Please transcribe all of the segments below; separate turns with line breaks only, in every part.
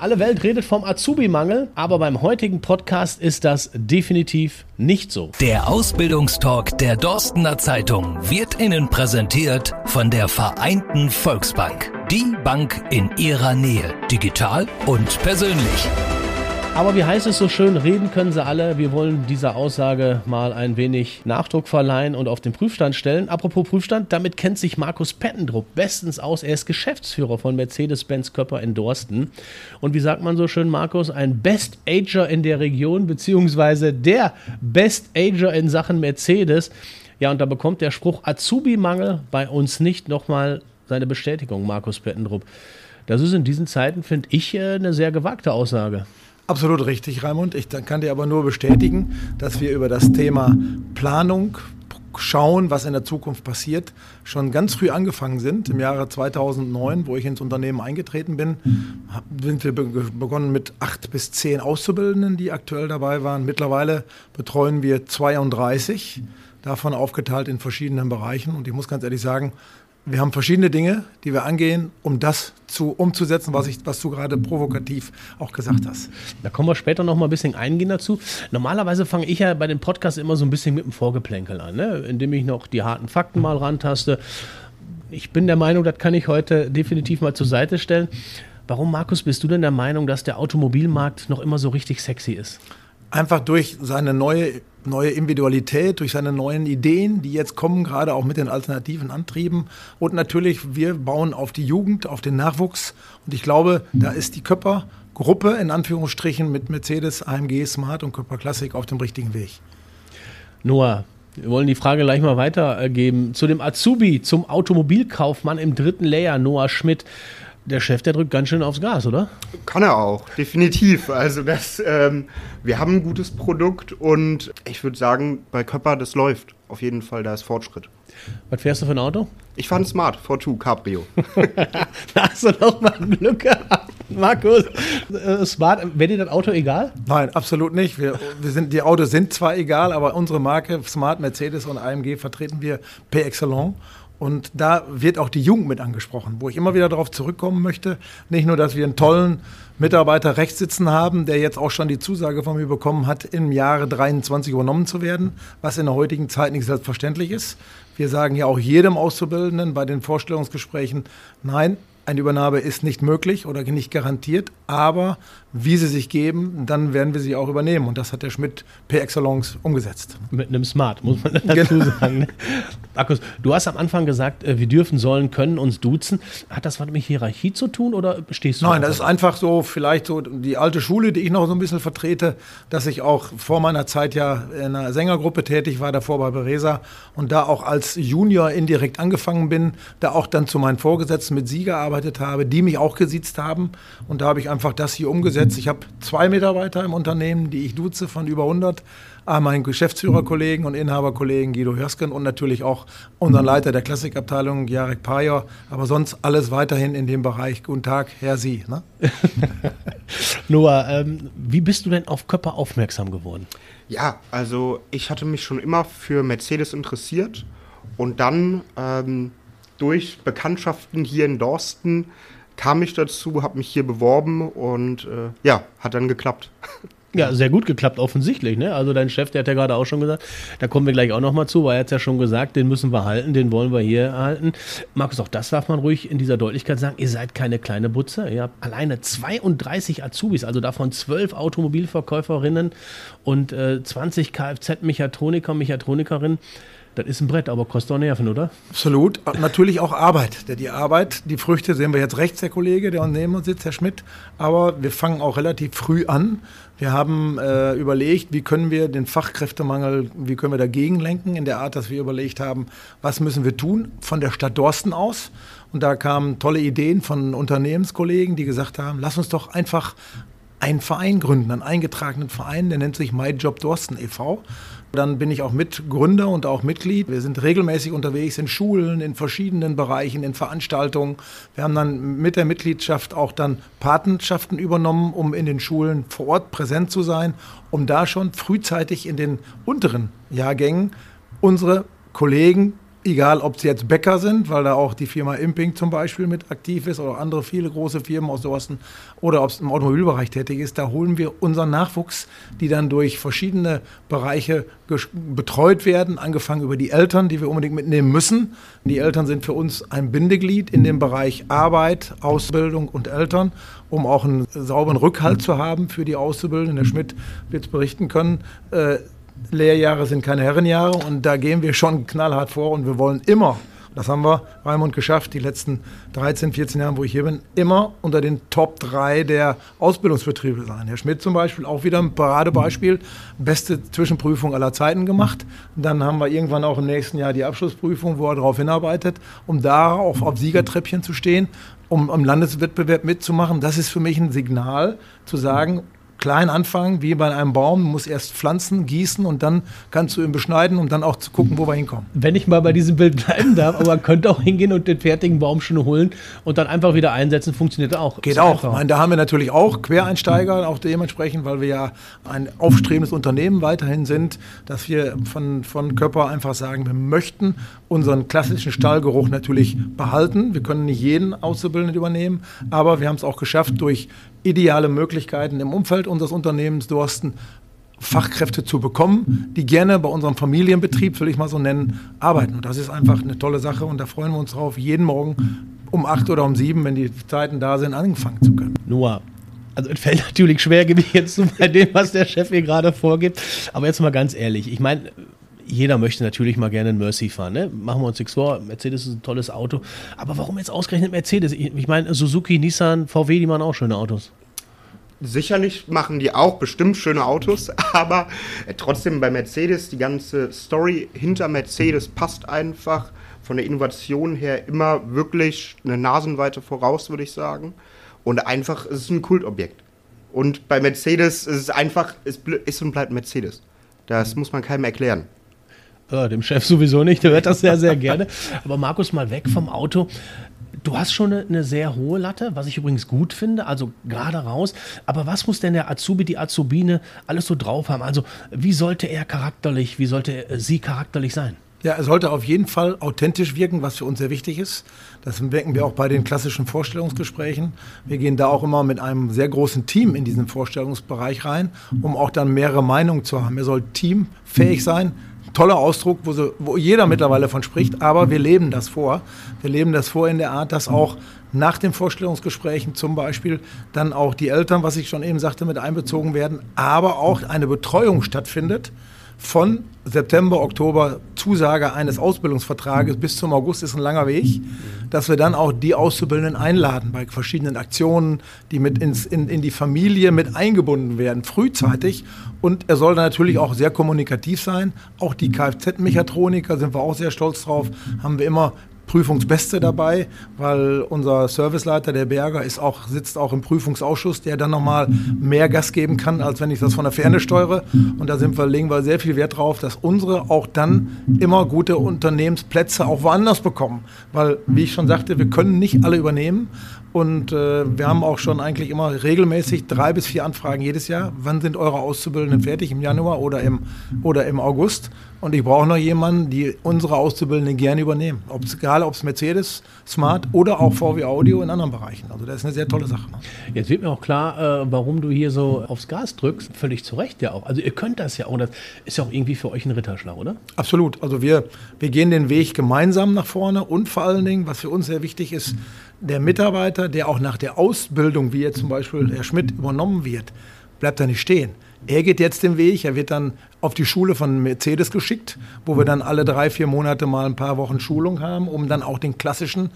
Alle Welt redet vom Azubi-Mangel, aber beim heutigen Podcast ist das definitiv nicht so.
Der Ausbildungstalk der Dorstener Zeitung wird Ihnen präsentiert von der Vereinten Volksbank. Die Bank in Ihrer Nähe, digital und persönlich.
Aber wie heißt es so schön, reden können sie alle. Wir wollen dieser Aussage mal ein wenig Nachdruck verleihen und auf den Prüfstand stellen. Apropos Prüfstand, damit kennt sich Markus Pettendruck bestens aus. Er ist Geschäftsführer von Mercedes-Benz Körper in Dorsten. Und wie sagt man so schön, Markus, ein Best Ager in der Region, beziehungsweise der Best Ager in Sachen Mercedes. Ja, und da bekommt der Spruch Azubi-Mangel bei uns nicht nochmal seine Bestätigung, Markus Pettendruck. Das ist in diesen Zeiten, finde ich, äh, eine sehr gewagte Aussage.
Absolut richtig, Raimund. Ich kann dir aber nur bestätigen, dass wir über das Thema Planung, schauen, was in der Zukunft passiert, schon ganz früh angefangen sind. Im Jahre 2009, wo ich ins Unternehmen eingetreten bin, sind wir begonnen mit acht bis zehn Auszubildenden, die aktuell dabei waren. Mittlerweile betreuen wir 32, davon aufgeteilt in verschiedenen Bereichen. Und ich muss ganz ehrlich sagen, wir haben verschiedene Dinge, die wir angehen, um das zu, umzusetzen, was, ich, was du gerade provokativ auch gesagt hast.
Da kommen wir später noch mal ein bisschen eingehen dazu. Normalerweise fange ich ja bei den Podcasts immer so ein bisschen mit dem Vorgeplänkel an, ne? indem ich noch die harten Fakten mal rantaste. Ich bin der Meinung, das kann ich heute definitiv mal zur Seite stellen. Warum, Markus, bist du denn der Meinung, dass der Automobilmarkt noch immer so richtig sexy ist?
Einfach durch seine neue neue Individualität, durch seine neuen Ideen, die jetzt kommen, gerade auch mit den alternativen Antrieben. Und natürlich, wir bauen auf die Jugend, auf den Nachwuchs. Und ich glaube, da ist die Köpper-Gruppe in Anführungsstrichen mit Mercedes, AMG, Smart und Köpper Classic auf dem richtigen Weg.
Noah, wir wollen die Frage gleich mal weitergeben. Zu dem Azubi, zum Automobilkaufmann im dritten Layer, Noah Schmidt der Chef, der drückt ganz schön aufs Gas, oder?
Kann er auch, definitiv. Also das, ähm, wir haben ein gutes Produkt und ich würde sagen, bei Köpper, das läuft. Auf jeden Fall, da ist Fortschritt.
Was fährst du für ein Auto?
Ich fahre ein Smart, V2 Cabrio.
da hast du noch mal Glück gehabt, Markus. Äh, Smart, wäre dir das Auto egal?
Nein, absolut nicht. Wir, wir sind, die Autos sind zwar egal, aber unsere Marke Smart, Mercedes und AMG vertreten wir per excellence. Und da wird auch die Jugend mit angesprochen, wo ich immer wieder darauf zurückkommen möchte. Nicht nur, dass wir einen tollen Mitarbeiter rechts sitzen haben, der jetzt auch schon die Zusage von mir bekommen hat, im Jahre 23 übernommen zu werden, was in der heutigen Zeit nicht selbstverständlich ist. Wir sagen ja auch jedem Auszubildenden bei den Vorstellungsgesprächen, nein, eine Übernahme ist nicht möglich oder nicht garantiert, aber wie sie sich geben, dann werden wir sie auch übernehmen. Und das hat der Schmidt per Excellence umgesetzt.
Mit einem Smart, muss man dazu genau. sagen. Markus, du hast am Anfang gesagt, äh, wir dürfen, sollen, können uns duzen. Hat das was mit Hierarchie zu tun oder stehst du?
Nein, das ist einfach so, vielleicht so die alte Schule, die ich noch so ein bisschen vertrete, dass ich auch vor meiner Zeit ja in einer Sängergruppe tätig war, davor bei Beresa und da auch als Junior indirekt angefangen bin, da auch dann zu meinen Vorgesetzten mit Sie gearbeitet habe, die mich auch gesiezt haben. Und da habe ich einfach das hier umgesetzt. Ich habe zwei Mitarbeiter im Unternehmen, die ich duze von über 100. Ah, meinen Geschäftsführerkollegen und Inhaberkollegen Guido Hörsken und natürlich auch unseren Leiter der Klassikabteilung, Jarek Pajor. Aber sonst alles weiterhin in dem Bereich. Guten Tag, Herr Sie. Ne?
Noah, ähm, wie bist du denn auf Köpper aufmerksam geworden?
Ja, also ich hatte mich schon immer für Mercedes interessiert und dann ähm, durch Bekanntschaften hier in Dorsten kam ich dazu, habe mich hier beworben und äh, ja, hat dann geklappt.
Ja, sehr gut geklappt, offensichtlich. Ne? Also dein Chef, der hat ja gerade auch schon gesagt, da kommen wir gleich auch nochmal zu, weil er hat ja schon gesagt, den müssen wir halten, den wollen wir hier halten. Markus, auch das darf man ruhig in dieser Deutlichkeit sagen, ihr seid keine kleine Butze. Ihr habt alleine 32 Azubis, also davon 12 Automobilverkäuferinnen und äh, 20 Kfz-Mechatroniker, Mechatronikerinnen. Das ist ein Brett, aber kostet auch Nerven, oder?
Absolut. Natürlich auch Arbeit. Die Arbeit, die Früchte sehen wir jetzt rechts, der Kollege, der neben uns sitzt, Herr Schmidt. Aber wir fangen auch relativ früh an. Wir haben äh, überlegt, wie können wir den Fachkräftemangel, wie können wir dagegen lenken, in der Art, dass wir überlegt haben, was müssen wir tun von der Stadt Dorsten aus. Und da kamen tolle Ideen von Unternehmenskollegen, die gesagt haben, lass uns doch einfach einen Verein gründen, einen eingetragenen Verein, der nennt sich My Job Dorsten e.V. Dann bin ich auch Mitgründer und auch Mitglied. Wir sind regelmäßig unterwegs in Schulen, in verschiedenen Bereichen, in Veranstaltungen. Wir haben dann mit der Mitgliedschaft auch dann Patenschaften übernommen, um in den Schulen vor Ort präsent zu sein, um da schon frühzeitig in den unteren Jahrgängen unsere Kollegen egal ob sie jetzt Bäcker sind, weil da auch die Firma Imping zum Beispiel mit aktiv ist oder andere viele große Firmen aus Dorsten oder ob es im Automobilbereich tätig ist, da holen wir unseren Nachwuchs, die dann durch verschiedene Bereiche betreut werden, angefangen über die Eltern, die wir unbedingt mitnehmen müssen. Die Eltern sind für uns ein Bindeglied in dem Bereich Arbeit, Ausbildung und Eltern, um auch einen sauberen Rückhalt zu haben für die Auszubildenden. Der Schmidt wird es berichten können. Äh, Lehrjahre sind keine Herrenjahre und da gehen wir schon knallhart vor und wir wollen immer, das haben wir, Raimund, geschafft, die letzten 13, 14 Jahre, wo ich hier bin, immer unter den Top 3 der Ausbildungsbetriebe sein. Herr Schmidt zum Beispiel, auch wieder ein Paradebeispiel, beste Zwischenprüfung aller Zeiten gemacht. Dann haben wir irgendwann auch im nächsten Jahr die Abschlussprüfung, wo er darauf hinarbeitet, um da auch auf Siegertreppchen zu stehen, um am Landeswettbewerb mitzumachen. Das ist für mich ein Signal, zu sagen, klein anfangen, wie bei einem Baum. Du musst erst pflanzen, gießen und dann kannst du ihn beschneiden, um dann auch zu gucken, wo wir hinkommen.
Wenn ich mal bei diesem Bild bleiben darf, aber man könnte auch hingehen und den fertigen Baum schon holen und dann einfach wieder einsetzen, funktioniert auch.
Geht auch. Meine, da haben wir natürlich auch Quereinsteiger, auch dementsprechend, weil wir ja ein aufstrebendes Unternehmen weiterhin sind, dass wir von, von Körper einfach sagen, wir möchten unseren klassischen Stallgeruch natürlich behalten. Wir können nicht jeden Auszubildenden übernehmen, aber wir haben es auch geschafft, durch ideale Möglichkeiten im Umfeld unseres Unternehmens Dorsten Fachkräfte zu bekommen, die gerne bei unserem Familienbetrieb, will ich mal so nennen, arbeiten. Und das ist einfach eine tolle Sache und da freuen wir uns drauf, jeden Morgen um acht oder um sieben, wenn die Zeiten da sind, angefangen zu können.
Noah, also es fällt natürlich schwer, gebe ich jetzt zu bei dem, was der Chef hier gerade vorgibt. Aber jetzt mal ganz ehrlich, ich meine, jeder möchte natürlich mal gerne einen Mercy fahren. Ne? Machen wir uns nichts vor. Mercedes ist ein tolles Auto. Aber warum jetzt ausgerechnet Mercedes? Ich, ich meine, Suzuki, Nissan, VW, die machen auch schöne Autos.
Sicherlich machen die auch bestimmt schöne Autos, aber äh, trotzdem bei Mercedes, die ganze Story hinter Mercedes passt einfach von der Innovation her immer wirklich eine Nasenweite voraus, würde ich sagen. Und einfach, es ist ein Kultobjekt. Und bei Mercedes ist es einfach, es ist und bleibt Mercedes. Das muss man keinem erklären.
Ja, dem Chef sowieso nicht, der hört das sehr, sehr gerne. Aber Markus, mal weg vom Auto. Du hast schon eine, eine, sehr hohe Latte, was ich übrigens gut finde, also gerade raus. Aber was muss denn der Azubi, die Azubine alles so drauf haben? Also wie sollte er charakterlich, wie sollte sie charakterlich sein?
Ja, er sollte auf jeden Fall authentisch wirken, was für uns sehr wichtig ist. Das merken wir auch bei den klassischen Vorstellungsgesprächen. Wir gehen da auch immer mit einem sehr großen Team in diesen Vorstellungsbereich rein, um auch dann mehrere Meinungen zu haben. Er soll teamfähig sein, toller Ausdruck, wo, so, wo jeder mittlerweile von spricht, aber wir leben das vor. Wir leben das vor in der Art, dass auch nach den Vorstellungsgesprächen zum Beispiel dann auch die Eltern, was ich schon eben sagte, mit einbezogen werden, aber auch eine Betreuung stattfindet von September, Oktober Zusage eines Ausbildungsvertrages bis zum August ist ein langer Weg, dass wir dann auch die Auszubildenden einladen bei verschiedenen Aktionen, die mit ins, in, in die Familie mit eingebunden werden, frühzeitig. Und er soll dann natürlich auch sehr kommunikativ sein. Auch die Kfz-Mechatroniker sind wir auch sehr stolz drauf, haben wir immer Prüfungsbeste dabei, weil unser Serviceleiter, der Berger, ist auch, sitzt auch im Prüfungsausschuss, der dann nochmal mehr Gas geben kann, als wenn ich das von der Ferne steuere. Und da sind wir, legen wir sehr viel Wert drauf, dass unsere auch dann immer gute Unternehmensplätze auch woanders bekommen. Weil, wie ich schon sagte, wir können nicht alle übernehmen. Und äh, wir haben auch schon eigentlich immer regelmäßig drei bis vier Anfragen jedes Jahr. Wann sind eure Auszubildenden fertig? Im Januar oder im, oder im August? Und ich brauche noch jemanden, die unsere Auszubildenden gerne übernehmen. Ob's, egal ob es Mercedes, Smart oder auch VW Audio in anderen Bereichen. Also das ist eine sehr tolle Sache. Ne?
Jetzt wird mir auch klar, äh, warum du hier so aufs Gas drückst. Völlig zu Recht ja auch. Also ihr könnt das ja auch. Das ist ja auch irgendwie für euch ein Ritterschlag, oder?
Absolut. Also wir, wir gehen den Weg gemeinsam nach vorne und vor allen Dingen, was für uns sehr wichtig ist, der Mitarbeiter, der auch nach der Ausbildung, wie jetzt zum Beispiel Herr Schmidt, übernommen wird, bleibt da nicht stehen. Er geht jetzt den Weg, er wird dann auf die Schule von Mercedes geschickt, wo wir dann alle drei, vier Monate mal ein paar Wochen Schulung haben, um dann auch den klassischen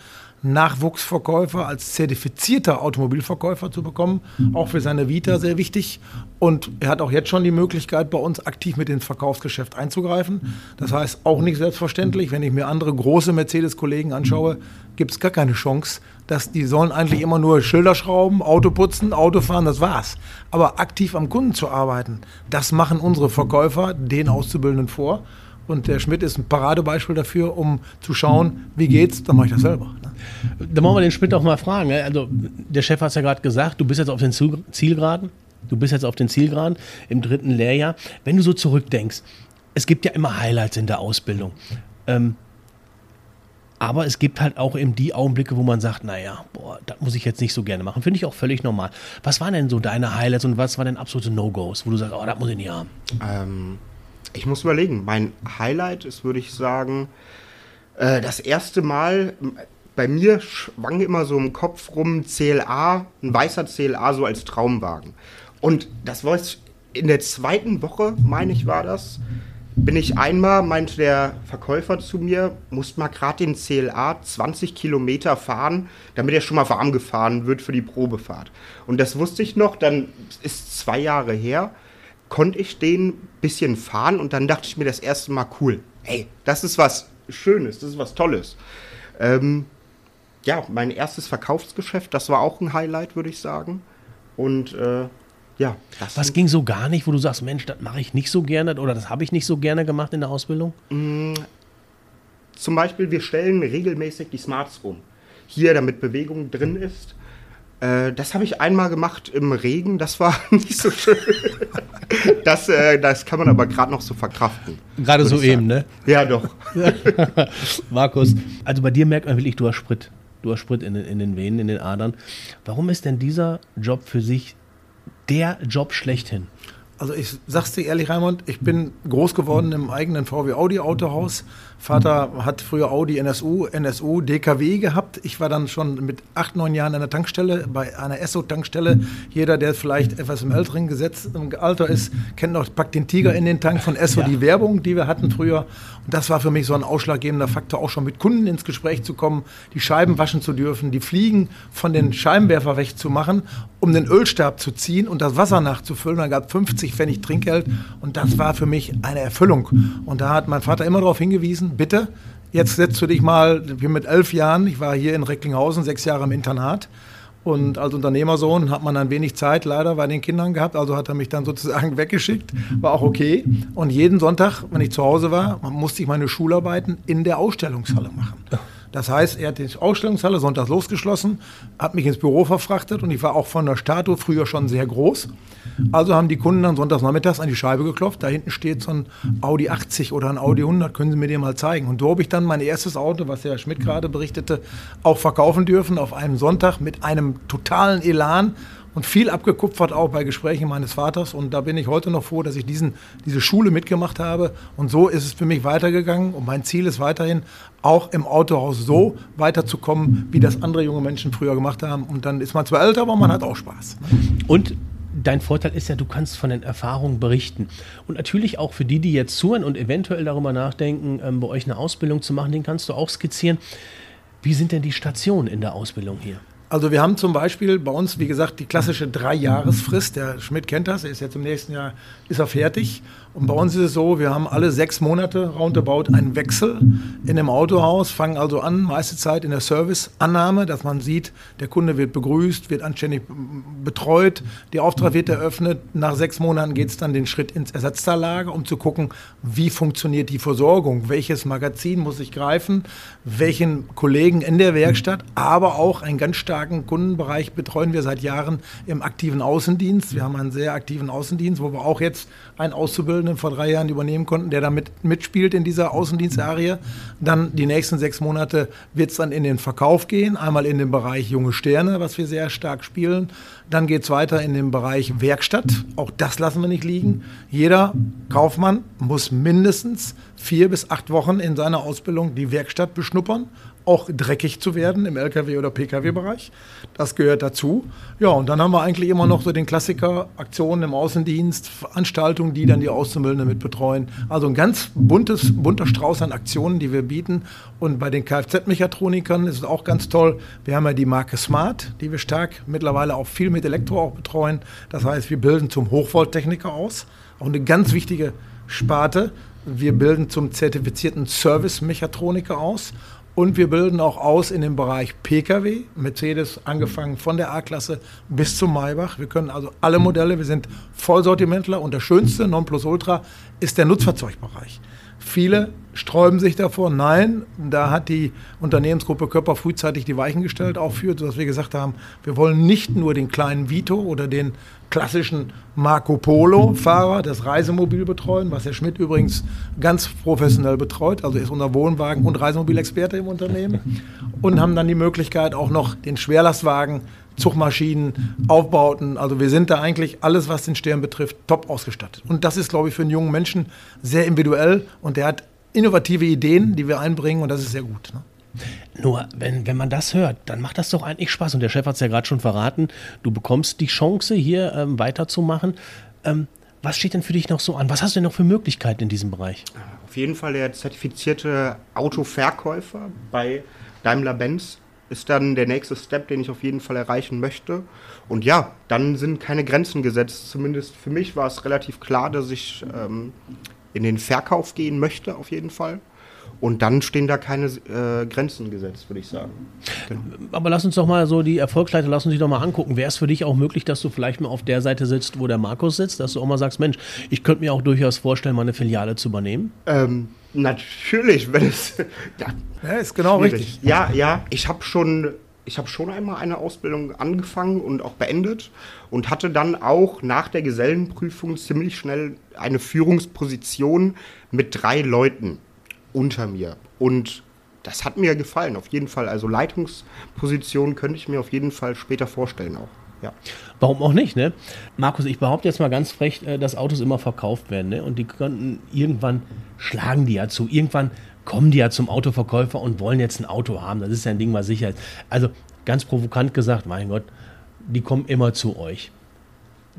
Nachwuchsverkäufer als zertifizierter Automobilverkäufer zu bekommen. Auch für seine Vita sehr wichtig. Und er hat auch jetzt schon die Möglichkeit, bei uns aktiv mit ins Verkaufsgeschäft einzugreifen. Das heißt, auch nicht selbstverständlich. Wenn ich mir andere große Mercedes-Kollegen anschaue, gibt es gar keine Chance, dass die sollen eigentlich immer nur Schilder schrauben, Auto putzen, Auto fahren, das war's. Aber aktiv am Kunden zu arbeiten, das machen unsere Verkäufer den Auszubildenden vor. Und der Schmidt ist ein Paradebeispiel dafür, um zu schauen, wie geht's, dann mache ich das selber. Ne?
Da wollen wir den Schmidt auch mal fragen. Ne? Also, der Chef hat es ja gerade gesagt, du bist jetzt auf den Zielgeraden. Du bist jetzt auf den Zielgeraden im dritten Lehrjahr. Wenn du so zurückdenkst, es gibt ja immer Highlights in der Ausbildung. Ähm, Aber es gibt halt auch eben die Augenblicke, wo man sagt, naja, boah, das muss ich jetzt nicht so gerne machen. Finde ich auch völlig normal. Was waren denn so deine Highlights und was waren denn absolute No-Gos, wo du sagst, oh, das muss ich nicht haben?
Ähm, ich muss überlegen. Mein Highlight ist, würde ich sagen, äh, das erste Mal, bei mir schwang immer so im Kopf rum CLA, ein weißer CLA so als Traumwagen. Und das war in der zweiten Woche, meine ich, war das, bin ich einmal, meinte der Verkäufer zu mir, muss mal gerade den CLA 20 Kilometer fahren, damit er schon mal warm gefahren wird für die Probefahrt. Und das wusste ich noch, dann ist zwei Jahre her, konnte ich den bisschen fahren und dann dachte ich mir das erste Mal, cool, hey, das ist was Schönes, das ist was Tolles. Ähm, ja, mein erstes Verkaufsgeschäft, das war auch ein Highlight, würde ich sagen. Und äh, ja.
Was ging so gar nicht, wo du sagst, Mensch, das mache ich nicht so gerne oder das habe ich nicht so gerne gemacht in der Ausbildung? Mm,
zum Beispiel, wir stellen regelmäßig die Smarts um. Hier, damit Bewegung drin ist. Äh, das habe ich einmal gemacht im Regen, das war nicht so schön. das, äh, das kann man aber gerade noch so verkraften.
Gerade so eben, ne?
Ja, doch.
Markus, also bei dir merkt man wirklich, du hast Sprit. Du hast Sprit in, in den Venen, in den Adern. Warum ist denn dieser Job für sich der Job schlechthin?
Also ich sag's dir ehrlich, Raimund, ich bin groß geworden im eigenen VW Audi Autohaus. Vater hat früher Audi NSU, NSU, DKW gehabt. Ich war dann schon mit acht, neun Jahren an der Tankstelle, bei einer Esso-Tankstelle. Jeder, der vielleicht etwas im älteren Gesetz im Alter ist, kennt noch, packt den Tiger in den Tank von Esso, ja. die Werbung, die wir hatten früher. Und das war für mich so ein ausschlaggebender Faktor, auch schon mit Kunden ins Gespräch zu kommen, die Scheiben waschen zu dürfen, die Fliegen von den Scheibenwerfer wegzumachen, um den Ölstab zu ziehen und das Wasser nachzufüllen. Dann gab 50 Pfennig Trinkgeld und das war für mich eine Erfüllung. Und da hat mein Vater immer darauf hingewiesen, bitte, jetzt setzt du dich mal, ich mit elf Jahren, ich war hier in Recklinghausen, sechs Jahre im Internat. Und als Unternehmersohn hat man dann wenig Zeit leider bei den Kindern gehabt, also hat er mich dann sozusagen weggeschickt, war auch okay. Und jeden Sonntag, wenn ich zu Hause war, musste ich meine Schularbeiten in der Ausstellungshalle machen. Das heißt, er hat die Ausstellungshalle sonntags losgeschlossen, hat mich ins Büro verfrachtet und ich war auch von der Statue früher schon sehr groß. Also haben die Kunden dann sonntags nachmittags an die Scheibe geklopft. Da hinten steht so ein Audi 80 oder ein Audi 100, können Sie mir den mal zeigen. Und so habe ich dann mein erstes Auto, was Herr Schmidt gerade berichtete, auch verkaufen dürfen auf einem Sonntag mit einem totalen Elan und viel abgekupfert auch bei Gesprächen meines Vaters. Und da bin ich heute noch froh, dass ich diesen, diese Schule mitgemacht habe. Und so ist es für mich weitergegangen. Und mein Ziel ist weiterhin, auch im Autohaus so weiterzukommen, wie das andere junge Menschen früher gemacht haben. Und dann ist man zwar älter, aber man hat auch Spaß.
Und dein Vorteil ist ja, du kannst von den Erfahrungen berichten. Und natürlich auch für die, die jetzt zuhören und eventuell darüber nachdenken, ähm, bei euch eine Ausbildung zu machen, den kannst du auch skizzieren. Wie sind denn die Stationen in der Ausbildung hier?
Also wir haben zum Beispiel bei uns, wie gesagt, die klassische Dreijahresfrist. Der Schmidt kennt das, er ist jetzt im nächsten Jahr, ist er fertig. Und bei uns ist es so, wir haben alle sechs Monate roundabout einen Wechsel in dem Autohaus, fangen also an, meiste Zeit in der Serviceannahme, dass man sieht, der Kunde wird begrüßt, wird anständig betreut, der Auftrag wird eröffnet. Nach sechs Monaten geht es dann den Schritt ins Ersatzteillager, um zu gucken, wie funktioniert die Versorgung, welches Magazin muss ich greifen, welchen Kollegen in der Werkstatt, aber auch einen ganz starken Kundenbereich betreuen wir seit Jahren im aktiven Außendienst. Wir haben einen sehr aktiven Außendienst, wo wir auch jetzt einen Auszubildenden vor drei Jahren übernehmen konnten, der damit mitspielt in dieser Außendienstarie. Dann die nächsten sechs Monate wird es dann in den Verkauf gehen, einmal in den Bereich junge Sterne, was wir sehr stark spielen. Dann geht es weiter in den Bereich Werkstatt. Auch das lassen wir nicht liegen. Jeder Kaufmann muss mindestens vier bis acht Wochen in seiner Ausbildung die Werkstatt beschnuppern auch dreckig zu werden im Lkw- oder Pkw-Bereich. Das gehört dazu. Ja, und dann haben wir eigentlich immer noch so den Klassiker Aktionen im Außendienst, Veranstaltungen, die dann die Auszubildenden mit betreuen. Also ein ganz buntes, bunter Strauß an Aktionen, die wir bieten. Und bei den Kfz-Mechatronikern ist es auch ganz toll. Wir haben ja die Marke Smart, die wir stark mittlerweile auch viel mit Elektro auch betreuen. Das heißt, wir bilden zum Hochvolttechniker aus. Auch eine ganz wichtige Sparte. Wir bilden zum zertifizierten Service-Mechatroniker aus und wir bilden auch aus in dem Bereich Pkw, Mercedes angefangen von der A-Klasse bis zum Maybach. Wir können also alle Modelle, wir sind Vollsortimentler und das schönste Nonplusultra ist der Nutzfahrzeugbereich. Viele sträuben sich davor. Nein, da hat die Unternehmensgruppe Körper frühzeitig die Weichen gestellt, auch für, dass wir gesagt haben, wir wollen nicht nur den kleinen Vito oder den klassischen Marco Polo-Fahrer das Reisemobil betreuen, was Herr Schmidt übrigens ganz professionell betreut. Also ist unser Wohnwagen- und Reisemobilexperte im Unternehmen. Und haben dann die Möglichkeit auch noch den Schwerlastwagen, Zugmaschinen, Aufbauten. Also wir sind da eigentlich alles, was den Stern betrifft, top ausgestattet. Und das ist, glaube ich, für einen jungen Menschen sehr individuell und der hat innovative Ideen, die wir einbringen und das ist sehr gut. Ne?
Nur, wenn, wenn man das hört, dann macht das doch eigentlich Spaß. Und der Chef hat es ja gerade schon verraten, du bekommst die Chance, hier ähm, weiterzumachen. Ähm, was steht denn für dich noch so an? Was hast du denn noch für Möglichkeiten in diesem Bereich?
Auf jeden Fall der zertifizierte Autoverkäufer bei Daimler-Benz ist dann der nächste Step, den ich auf jeden Fall erreichen möchte. Und ja, dann sind keine Grenzen gesetzt. Zumindest für mich war es relativ klar, dass ich ähm, in den Verkauf gehen möchte, auf jeden Fall. Und dann stehen da keine äh, Grenzen gesetzt, würde ich sagen.
Genau. Aber lass uns doch mal so die Erfolgsleiter, lass uns die doch mal angucken. Wäre es für dich auch möglich, dass du vielleicht mal auf der Seite sitzt, wo der Markus sitzt, dass du auch mal sagst, Mensch, ich könnte mir auch durchaus vorstellen, mal eine Filiale zu übernehmen?
Ähm, natürlich, wenn es.
ja, ja ist genau schwierig. richtig.
Ja, ja, ich habe schon ich habe schon einmal eine Ausbildung angefangen und auch beendet und hatte dann auch nach der Gesellenprüfung ziemlich schnell eine Führungsposition mit drei Leuten unter mir. Und das hat mir gefallen, auf jeden Fall. Also Leitungsposition könnte ich mir auf jeden Fall später vorstellen auch. Ja.
Warum auch nicht, ne? Markus, ich behaupte jetzt mal ganz frech, äh, dass Autos immer verkauft werden, ne? Und die könnten irgendwann schlagen die ja zu. Irgendwann kommen die ja zum Autoverkäufer und wollen jetzt ein Auto haben. Das ist ja ein Ding, was sicher ist. Also ganz provokant gesagt, mein Gott, die kommen immer zu euch.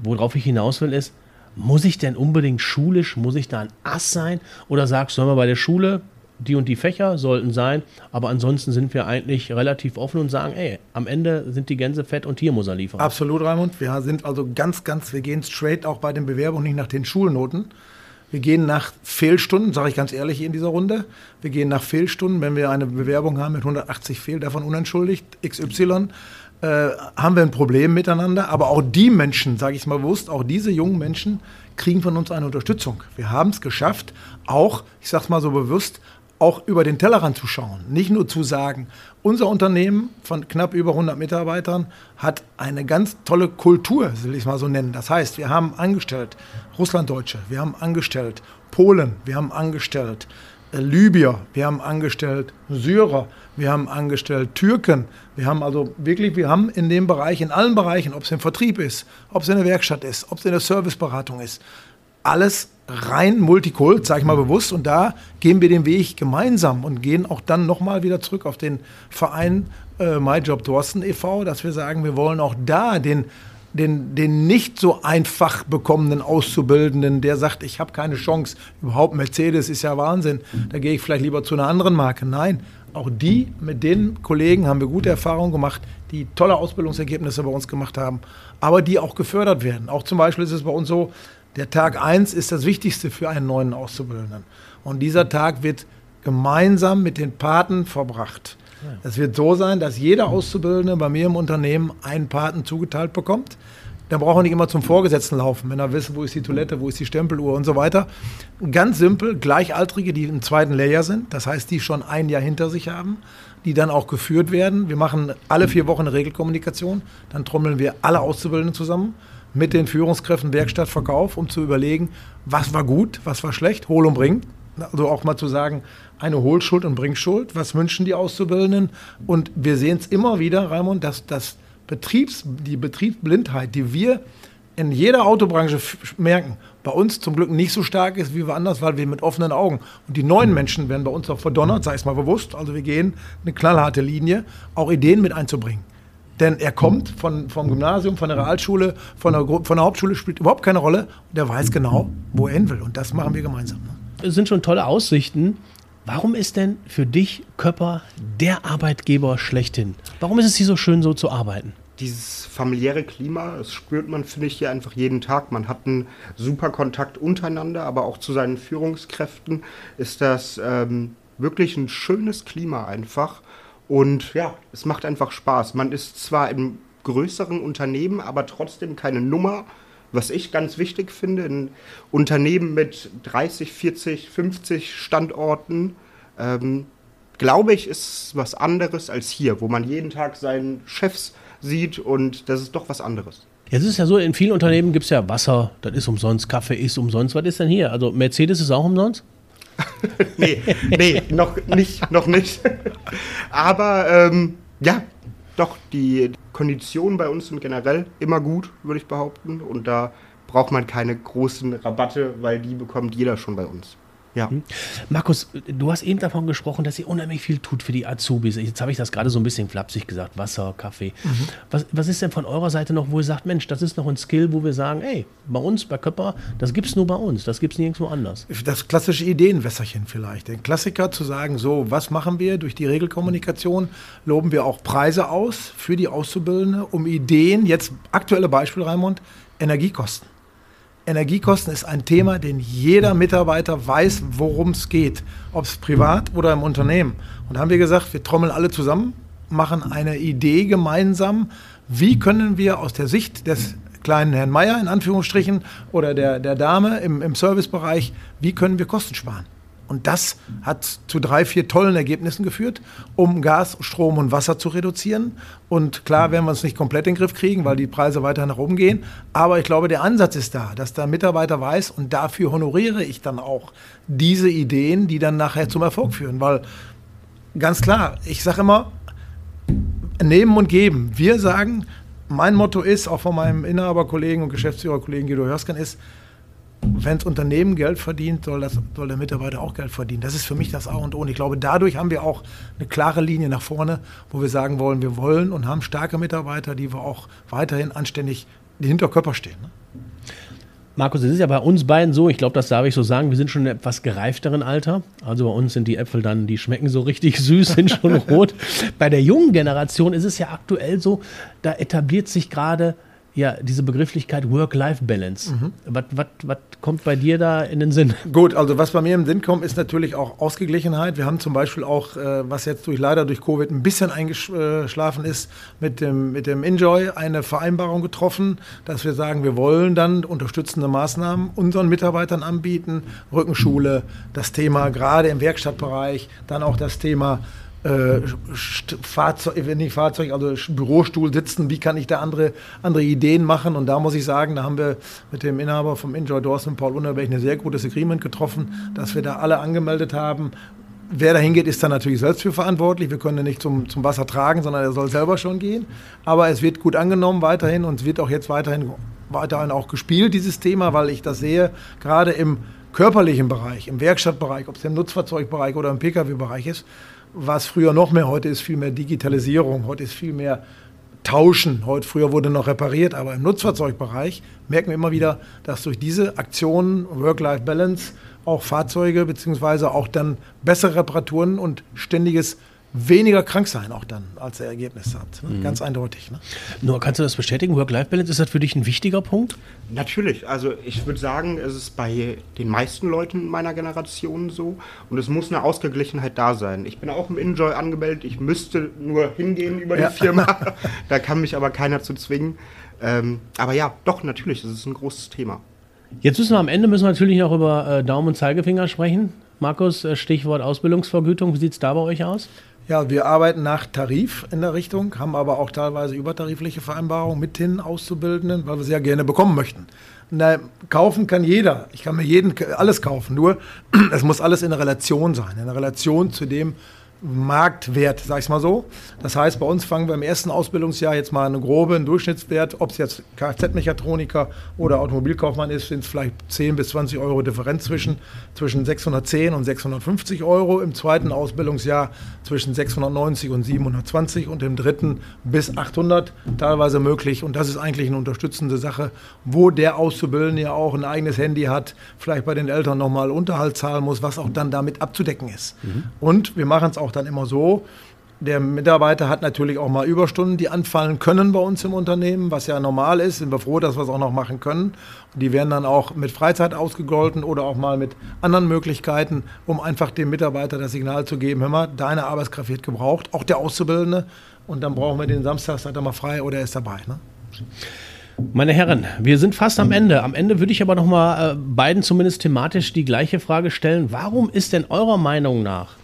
Worauf ich hinaus will, ist, muss ich denn unbedingt schulisch, muss ich da ein Ass sein? Oder sagst du, wir bei der Schule, die und die Fächer sollten sein, aber ansonsten sind wir eigentlich relativ offen und sagen, ey, am Ende sind die Gänse fett und hier muss er liefern.
Absolut, Raimund. Wir sind also ganz, ganz, wir gehen straight auch bei den Bewerbungen nicht nach den Schulnoten. Wir gehen nach Fehlstunden, sage ich ganz ehrlich in dieser Runde. Wir gehen nach Fehlstunden, wenn wir eine Bewerbung haben mit 180 Fehl, davon unentschuldigt, XY, äh, haben wir ein Problem miteinander. Aber auch die Menschen, sage ich mal bewusst, auch diese jungen Menschen kriegen von uns eine Unterstützung. Wir haben es geschafft, auch, ich sage es mal so bewusst, auch über den Tellerrand zu schauen. Nicht nur zu sagen, unser Unternehmen von knapp über 100 Mitarbeitern hat eine ganz tolle Kultur, will ich es mal so nennen. Das heißt, wir haben angestellt Russlanddeutsche, wir haben angestellt Polen, wir haben angestellt Libyer, wir haben angestellt Syrer, wir haben angestellt Türken. Wir haben also wirklich, wir haben in dem Bereich, in allen Bereichen, ob es im Vertrieb ist, ob es in der Werkstatt ist, ob es in der Serviceberatung ist, alles rein Multikult, sage ich mal bewusst. Und da gehen wir den Weg gemeinsam und gehen auch dann nochmal wieder zurück auf den Verein äh, MyJob Dorsten e.V., dass wir sagen, wir wollen auch da den, den, den nicht so einfach bekommenen Auszubildenden, der sagt, ich habe keine Chance, überhaupt Mercedes ist ja Wahnsinn, da gehe ich vielleicht lieber zu einer anderen Marke. Nein, auch die, mit den Kollegen haben wir gute Erfahrungen gemacht, die tolle Ausbildungsergebnisse bei uns gemacht haben, aber die auch gefördert werden. Auch zum Beispiel ist es bei uns so, der Tag 1 ist das Wichtigste für einen neuen Auszubildenden. Und dieser Tag wird gemeinsam mit den Paten verbracht. Es wird so sein, dass jeder Auszubildende bei mir im Unternehmen einen Paten zugeteilt bekommt. Da braucht er nicht immer zum Vorgesetzten laufen, wenn er wissen, wo ist die Toilette, wo ist die Stempeluhr und so weiter. Ganz simpel, Gleichaltrige, die im zweiten Lehrjahr sind, das heißt, die schon ein Jahr hinter sich haben, die dann auch geführt werden. Wir machen alle vier Wochen eine Regelkommunikation, dann trommeln wir alle Auszubildenden zusammen mit den Führungskräften Werkstattverkauf, um zu überlegen, was war gut, was war schlecht, hol und bring. Also auch mal zu sagen, eine Hohlschuld und Bringschuld, was wünschen die Auszubildenden? Und wir sehen es immer wieder, Raimund, dass das Betriebs, die Betriebsblindheit, die wir in jeder Autobranche merken, bei uns zum Glück nicht so stark ist wie woanders, weil wir mit offenen Augen und die neuen Menschen werden bei uns auch verdonnert, sei es mal bewusst. Also wir gehen eine knallharte Linie, auch Ideen mit einzubringen. Denn er kommt von, vom Gymnasium, von der Realschule, von der, von der Hauptschule, spielt überhaupt keine Rolle. Und er weiß genau, wo er hin will. Und das machen wir gemeinsam.
Sind schon tolle Aussichten. Warum ist denn für dich Köpper der Arbeitgeber schlechthin? Warum ist es hier so schön, so zu arbeiten?
Dieses familiäre Klima, das spürt man, finde ich, hier einfach jeden Tag. Man hat einen super Kontakt untereinander, aber auch zu seinen Führungskräften ist das ähm, wirklich ein schönes Klima einfach. Und ja, es macht einfach Spaß. Man ist zwar im größeren Unternehmen, aber trotzdem keine Nummer, was ich ganz wichtig finde, in Unternehmen mit 30, 40, 50 Standorten, ähm, glaube ich, ist was anderes als hier, wo man jeden Tag seinen Chefs sieht und das ist doch was anderes.
Jetzt ist es ja so, in vielen Unternehmen gibt es ja Wasser, das ist umsonst, Kaffee ist umsonst. Was ist denn hier? Also Mercedes ist auch umsonst?
nee, nee, noch nicht, noch nicht. Aber ähm, ja, doch, die Konditionen bei uns sind generell immer gut, würde ich behaupten. Und da braucht man keine großen Rabatte, weil die bekommt jeder schon bei uns. Ja. Hm.
Markus, du hast eben davon gesprochen, dass ihr unheimlich viel tut für die Azubis. Jetzt habe ich das gerade so ein bisschen flapsig gesagt. Wasser, Kaffee. Mhm. Was, was ist denn von eurer Seite noch, wo ihr sagt, Mensch, das ist noch ein Skill, wo wir sagen, ey, bei uns, bei Köpper, das gibt es nur bei uns, das gibt es nirgendwo anders.
Das klassische Ideenwässerchen vielleicht. Den Klassiker zu sagen, so, was machen wir durch die Regelkommunikation? Loben wir auch Preise aus für die Auszubildende, um Ideen, jetzt aktuelle Beispiel, Raimund, Energiekosten. Energiekosten ist ein Thema, den jeder Mitarbeiter weiß, worum es geht, ob es privat oder im Unternehmen. Und da haben wir gesagt, wir trommeln alle zusammen, machen eine Idee gemeinsam, wie können wir aus der Sicht des kleinen Herrn Meier in Anführungsstrichen oder der, der Dame im, im Servicebereich, wie können wir Kosten sparen? Und das hat zu drei, vier tollen Ergebnissen geführt, um Gas, Strom und Wasser zu reduzieren. Und klar werden wir es nicht komplett in den Griff kriegen, weil die Preise weiter nach oben gehen. Aber ich glaube, der Ansatz ist da, dass der Mitarbeiter weiß und dafür honoriere ich dann auch diese Ideen, die dann nachher zum Erfolg führen. Weil ganz klar, ich sage immer, nehmen und geben. Wir sagen, mein Motto ist, auch von meinem Inhaberkollegen und Geschäftsführerkollegen Guido Hörskan ist, wenn das Unternehmen Geld verdient, soll, das, soll der Mitarbeiter auch Geld verdienen. Das ist für mich das A und O. Und ich glaube, dadurch haben wir auch eine klare Linie nach vorne, wo wir sagen wollen, wir wollen und haben starke Mitarbeiter, die wir auch weiterhin anständig hinter Körper stehen. Ne?
Markus, es ist ja bei uns beiden so, ich glaube, das darf ich so sagen, wir sind schon in etwas gereifteren Alter. Also bei uns sind die Äpfel dann, die schmecken so richtig süß, sind schon rot. Bei der jungen Generation ist es ja aktuell so, da etabliert sich gerade ja, diese Begrifflichkeit Work-Life-Balance. Mhm. Was, was, was kommt bei dir da in den Sinn?
Gut, also was bei mir im Sinn kommt, ist natürlich auch Ausgeglichenheit. Wir haben zum Beispiel auch, äh, was jetzt durch leider durch Covid ein bisschen eingeschlafen ist, mit dem, mit dem Enjoy eine Vereinbarung getroffen, dass wir sagen, wir wollen dann unterstützende Maßnahmen unseren Mitarbeitern anbieten. Rückenschule, das Thema gerade im Werkstattbereich, dann auch das Thema äh, Fahrzeug, nicht Fahrzeug, also Bürostuhl sitzen, wie kann ich da andere, andere Ideen machen? Und da muss ich sagen, da haben wir mit dem Inhaber vom Enjoy und Paul Unterberg ein sehr gutes Agreement getroffen, dass wir da alle angemeldet haben. Wer dahin geht, ist dann natürlich selbst für verantwortlich. Wir können ihn nicht zum, zum Wasser tragen, sondern er soll selber schon gehen. Aber es wird gut angenommen weiterhin und es wird auch jetzt weiterhin, weiterhin auch gespielt, dieses Thema, weil ich das sehe, gerade im körperlichen Bereich, im Werkstattbereich, ob es im Nutzfahrzeugbereich oder im Pkw-Bereich ist, war es früher noch mehr. Heute ist viel mehr Digitalisierung, heute ist viel mehr Tauschen. Heute früher wurde noch repariert, aber im Nutzfahrzeugbereich merken wir immer wieder, dass durch diese Aktionen Work-Life-Balance auch Fahrzeuge beziehungsweise auch dann bessere Reparaturen und ständiges weniger krank sein auch dann als Ergebnis hat. Ne? Mhm. Ganz eindeutig. Ne?
Nur kannst du das bestätigen? Work-Life-Balance, ist das für dich ein wichtiger Punkt?
Natürlich. Also ich würde sagen, es ist bei den meisten Leuten meiner Generation so und es muss eine Ausgeglichenheit da sein. Ich bin auch im Enjoy angemeldet. Ich müsste nur hingehen über ja. die Firma. da kann mich aber keiner zu zwingen. Ähm, aber ja, doch, natürlich, das ist ein großes Thema.
Jetzt müssen wir am Ende müssen wir natürlich noch über äh, Daumen und Zeigefinger sprechen. Markus, äh, Stichwort Ausbildungsvergütung, wie sieht es da bei euch aus?
Ja, wir arbeiten nach Tarif in der Richtung, haben aber auch teilweise übertarifliche Vereinbarungen mit den Auszubildenden, weil wir sie ja gerne bekommen möchten. Na, kaufen kann jeder. Ich kann mir jeden alles kaufen. Nur es muss alles in Relation sein, in Relation zu dem, Marktwert, sag ich mal so. Das heißt, bei uns fangen wir im ersten Ausbildungsjahr jetzt mal einen groben Durchschnittswert, ob es jetzt Kfz-Mechatroniker oder Automobilkaufmann ist, sind es vielleicht 10 bis 20 Euro Differenz zwischen, zwischen 610 und 650 Euro. Im zweiten Ausbildungsjahr zwischen 690 und 720 und im dritten bis 800 teilweise möglich. Und das ist eigentlich eine unterstützende Sache, wo der Auszubildende ja auch ein eigenes Handy hat, vielleicht bei den Eltern nochmal Unterhalt zahlen muss, was auch dann damit abzudecken ist. Mhm. Und wir machen es auch dann immer so, der Mitarbeiter hat natürlich auch mal Überstunden, die anfallen können bei uns im Unternehmen, was ja normal ist. Sind wir froh, dass wir es auch noch machen können. Und die werden dann auch mit Freizeit ausgegolten oder auch mal mit anderen Möglichkeiten, um einfach dem Mitarbeiter das Signal zu geben: Hör mal, deine Arbeitskraft wird gebraucht, auch der Auszubildende. Und dann brauchen wir den Samstag, seid er mal frei oder er ist dabei. Ne?
Meine Herren, wir sind fast am Ende. Am Ende würde ich aber noch mal äh, beiden zumindest thematisch die gleiche Frage stellen. Warum ist denn eurer Meinung nach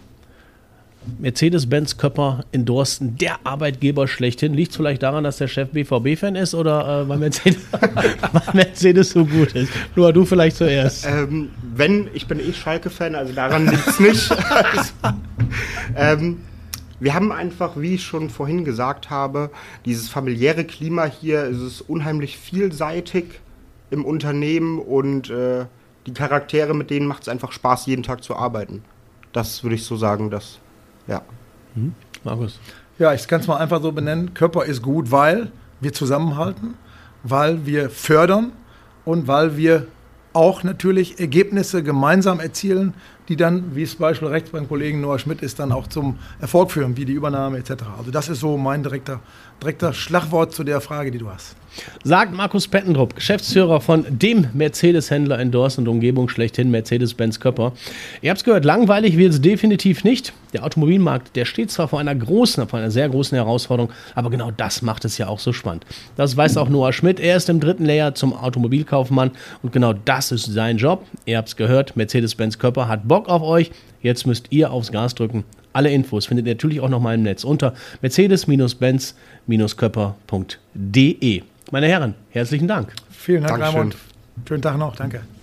Mercedes-Benz Köpper in Dorsten der Arbeitgeber schlechthin? Liegt es vielleicht daran, dass der Chef BVB-Fan ist oder äh, weil, Mercedes, weil Mercedes so gut ist? Nur du vielleicht zuerst.
Ähm, wenn, ich bin eh Schalke-Fan, also daran liegt es nicht. ähm, wir haben einfach, wie ich schon vorhin gesagt habe, dieses familiäre Klima hier, es ist unheimlich vielseitig im Unternehmen und äh, die Charaktere, mit denen macht es einfach Spaß, jeden Tag zu arbeiten. Das würde ich so sagen, dass, ja.
Hm? Markus.
Ja, ich kann es mal einfach so benennen. Körper ist gut, weil wir zusammenhalten, weil wir fördern und weil wir auch natürlich Ergebnisse gemeinsam erzielen, die dann, wie es Beispiel rechts beim Kollegen Noah Schmidt ist, dann auch zum Erfolg führen, wie die Übernahme etc. Also das ist so mein direkter, direkter Schlagwort zu der Frage, die du hast.
Sagt Markus Pettendrup, Geschäftsführer von dem Mercedes-Händler in Dorst und Umgebung schlechthin, Mercedes-Benz Köpper. Ihr habt es gehört, langweilig wird es definitiv nicht. Der Automobilmarkt, der steht zwar vor einer großen, vor einer sehr großen Herausforderung, aber genau das macht es ja auch so spannend. Das weiß auch Noah Schmidt. Er ist im dritten Layer zum Automobilkaufmann und genau das ist sein Job. Ihr habt es gehört, Mercedes-Benz Köpper hat Bock auf euch. Jetzt müsst ihr aufs Gas drücken. Alle Infos findet ihr natürlich auch nochmal im Netz unter mercedes-benz-köpper.de. Meine Herren, herzlichen Dank.
Vielen Dank,
Dankeschön.
Raimund. Schönen Tag noch. Danke.